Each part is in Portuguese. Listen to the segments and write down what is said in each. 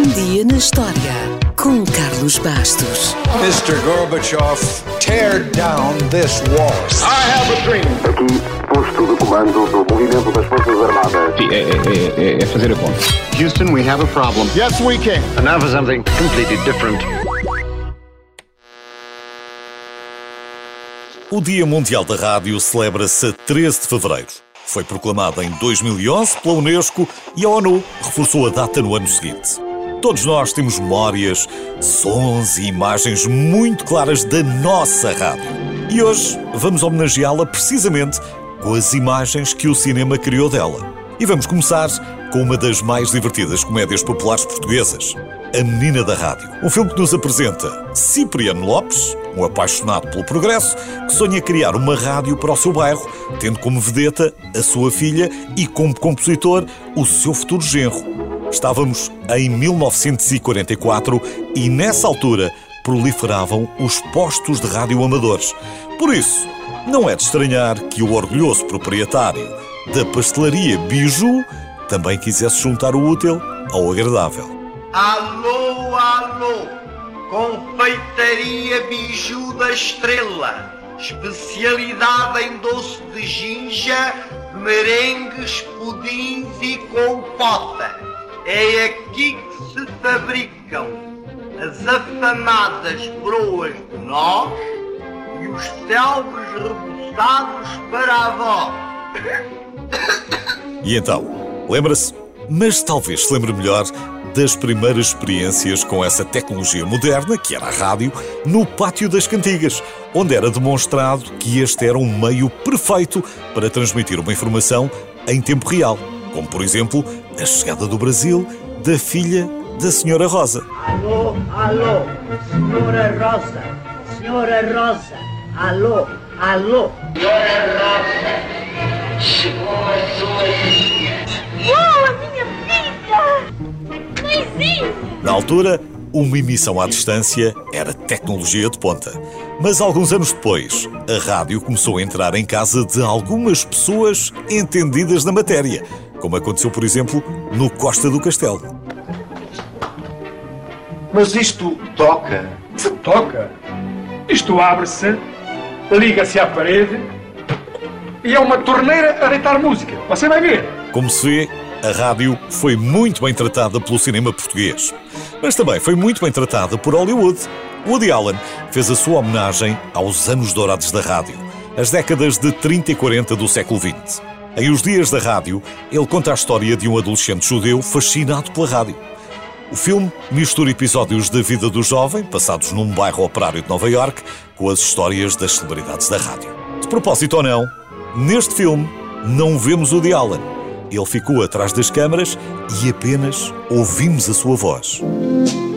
Um dia na história com Carlos Bastos. Mr. Gorbachev, tear down this wall. I have a dream. Aqui, posto de comando do movimento das Forças Armadas. Sim, é, é, é, é fazer a conta. Houston, we have a problem. Yes, we can. And now for something completely different. O Dia Mundial da Rádio celebra-se a 13 de fevereiro. Foi proclamado em 2011 pela Unesco e a ONU reforçou a data no ano seguinte. Todos nós temos memórias, sons e imagens muito claras da nossa rádio. E hoje vamos homenageá-la precisamente com as imagens que o cinema criou dela. E vamos começar com uma das mais divertidas comédias populares portuguesas, A Menina da Rádio. Um filme que nos apresenta Cipriano Lopes, um apaixonado pelo progresso, que sonha criar uma rádio para o seu bairro, tendo como vedeta a sua filha e como compositor o seu futuro genro. Estávamos em 1944 e nessa altura proliferavam os postos de rádio amadores. Por isso, não é de estranhar que o orgulhoso proprietário da pastelaria Biju também quisesse juntar o útil ao agradável. Alô, alô, confeitaria Biju da Estrela, especialidade em doce de ginja, merengues, pudins e compota. É aqui que se fabricam as afamadas broas de nós e os telvos reboçados para a avó. E então, lembra-se? Mas talvez se lembre melhor das primeiras experiências com essa tecnologia moderna, que era a rádio, no Pátio das Cantigas, onde era demonstrado que este era um meio perfeito para transmitir uma informação em tempo real, como por exemplo a chegada do Brasil da filha da Senhora Rosa. Alô, alô, Senhora Rosa, Senhora Rosa, alô, alô. Uau, a minha filha! Mãezinha! Na altura, uma emissão à distância era tecnologia de ponta. Mas alguns anos depois, a rádio começou a entrar em casa de algumas pessoas entendidas na matéria, como aconteceu, por exemplo, no Costa do Castelo. Mas isto toca. Se toca. Isto abre-se, liga-se à parede e é uma torneira a deitar música. Você vai ver. Como se vê, a rádio foi muito bem tratada pelo cinema português. Mas também foi muito bem tratada por Hollywood. Woody Allen fez a sua homenagem aos anos dourados da rádio, as décadas de 30 e 40 do século XX. Em Os Dias da Rádio, ele conta a história de um adolescente judeu fascinado pela rádio. O filme mistura episódios da vida do jovem, passados num bairro operário de Nova York, com as histórias das celebridades da rádio. De propósito ou não, neste filme não vemos o de Allen. Ele ficou atrás das câmaras e apenas ouvimos a sua voz.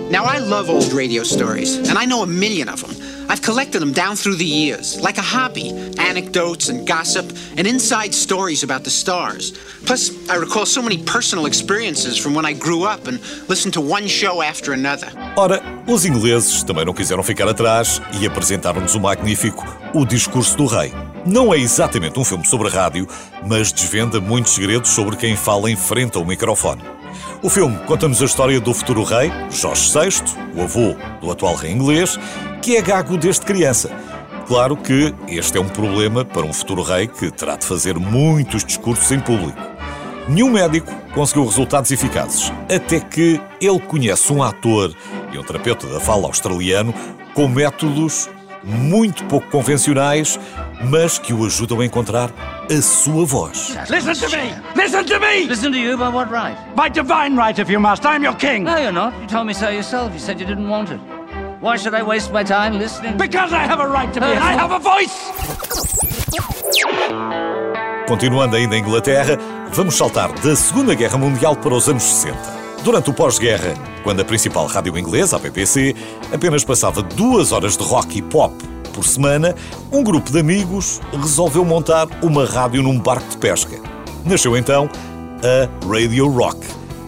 Now, I love old radio stories, and I know a million of them. I've collected them down through the years, like a hobby anecdotes and gossip, and inside stories about the stars. Plus, I recall so many personal experiences from when I grew up and listened to one show after another. Ora, os ingleses também não quiseram ficar atrás e apresentaram-nos o magnífico O Discurso do Rei. Não é exatamente um filme sobre rádio, mas desvenda muitos segredos sobre quem fala em frente ao microfone. O filme conta-nos a história do futuro rei, Jorge VI, o avô do atual rei inglês, que é gago desde criança. Claro que este é um problema para um futuro rei que terá de fazer muitos discursos em público. Nenhum médico conseguiu resultados eficazes, até que ele conhece um ator e um terapeuta da fala australiano com métodos muito pouco convencionais, mas que o ajudam a encontrar a sua voz. Listen to me! Listen to me! Listen to you by what right? By divine right, if you must. I'm your king. No, you're not. You told me so yourself. You said you didn't want it. Why should I waste my time listening? Because I have a right to be. I have a voice! Continuando ainda em Inglaterra, vamos saltar da Segunda Guerra Mundial para os anos 60. Durante o pós-guerra, quando a principal rádio inglesa, a BBC, apenas passava duas horas de rock e pop por semana, um grupo de amigos resolveu montar uma rádio num barco de pesca. Nasceu então a Radio Rock,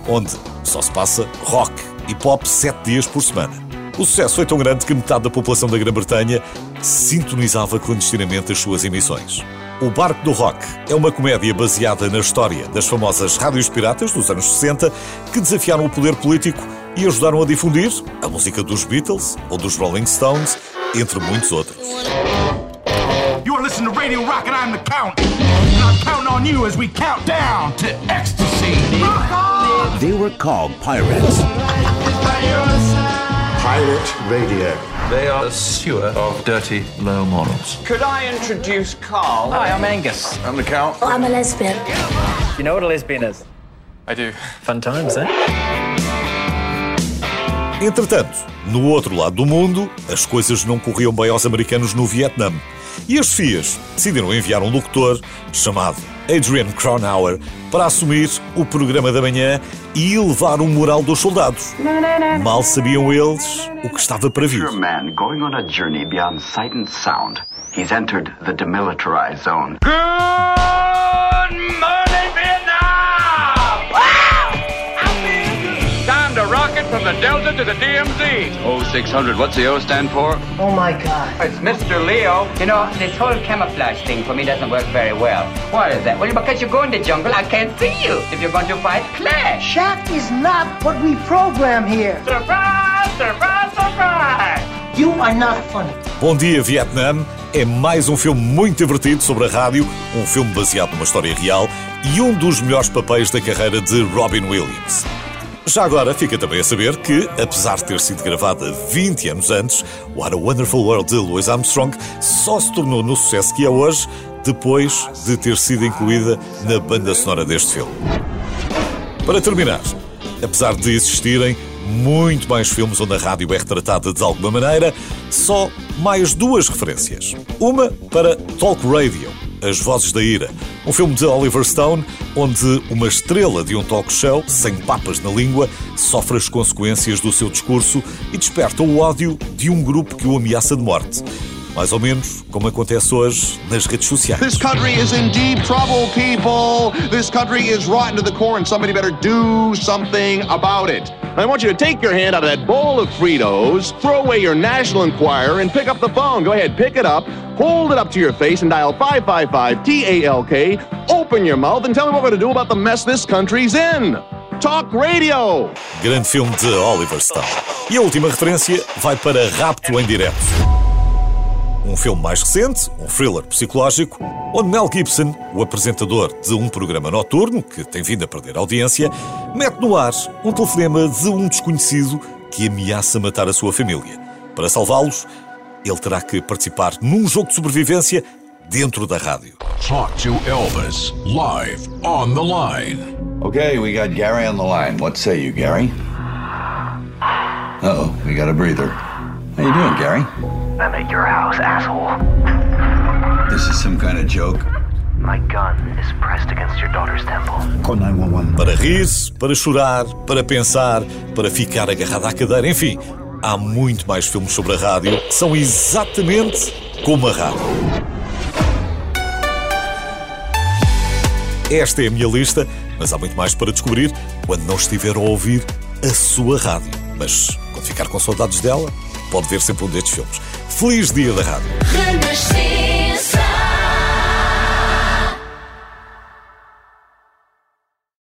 onde só se passa rock e pop sete dias por semana. O sucesso foi tão grande que metade da população da Grã-Bretanha sintonizava clandestinamente as suas emissões. O Barco do Rock é uma comédia baseada na história das famosas rádios piratas dos anos 60 que desafiaram o poder político e ajudaram a difundir a música dos Beatles ou dos Rolling Stones, entre muitos outros. You're listening to Radio Rock and I'm the Count. And I'm counting on you as we count down to ecstasy. They were called pirates. Pirate Radio. They are a sewer of dirty, low morals. Could I introduce Carl? Hi, I'm Angus. I'm the Count. I'm a lesbian. You know what a lesbian is? I do. Fun times, eh? Entretanto, no outro lado do mundo, as coisas não corriam bem aos americanos no Vietnã. E as FIAs decidiram enviar um locutor chamado Adrian Cronauer para assumir o programa da manhã e elevar o moral dos soldados. Mal sabiam eles o que estava para vir. man going on a journey beyond sight and sound. He's entered the demilitarized zone. Good from the Delta to the DMZ. Oh, 600. What's the O stand for? Oh my God. It's Mr. Leo. You know, this whole camouflage thing for me doesn't work very well. Why is that? Well, because you go in the jungle, I can't see you. If you're going to fight, clash. That is not what we program here. Surprise, surprise, surprise! You are not funny. Bom Dia Vietnã é mais um filme muito divertido sobre a rádio, um filme baseado numa história real e um dos melhores papéis da carreira de Robin Williams. Já agora fica também a saber que, apesar de ter sido gravada 20 anos antes, What a Wonderful World de Louis Armstrong só se tornou no sucesso que é hoje depois de ter sido incluída na banda sonora deste filme. Para terminar, apesar de existirem muito mais filmes onde a rádio é retratada de alguma maneira, só mais duas referências. Uma para Talk Radio, As Vozes da Ira, um filme de Oliver Stone, onde uma estrela de um talk show, sem papas na língua, sofre as consequências do seu discurso e desperta o ódio de um grupo que o ameaça de morte. Mais ou menos como acontece hoje nas redes sociais. This country is in deep trouble, people. This country is rotten to the core, and somebody better do something about it. I want you to take your hand out of that bowl of Fritos, throw away your National Enquirer, and pick up the phone. Go ahead, pick it up, hold it up to your face, and dial 555 TALK. Open your mouth and tell me what we're going to do about the mess this country's in. Talk Radio. Grande filme de Oliver Stone. E a última referência vai para Rapto em Direto. Um filme mais recente, um thriller psicológico, onde Mel Gibson, o apresentador de um programa noturno que tem vindo a perder audiência, mete no ar um telefonema de um desconhecido que ameaça matar a sua família. Para salvá-los, ele terá que participar num jogo de sobrevivência dentro da rádio. Talk to Elvis, live on the line. Okay, we got Gary on the line. What say you, Gary? Uh oh, we got a breather. How you doing, Gary? I'm at your house, asshole. This is some kind of joke. My gun is pressed against your daughter's temple. Call 911. Para rir, para chorar, para pensar, para ficar agarrado à cadeira, enfim, há muito mais filmes sobre a rádio que são exatamente como a rádio. Esta é a minha lista, mas há muito mais para descobrir quando não estiver a ouvir a sua rádio. Mas quando ficar com saudades dela, pode ver sempre um destes filmes. Feliz Dia da Rádio!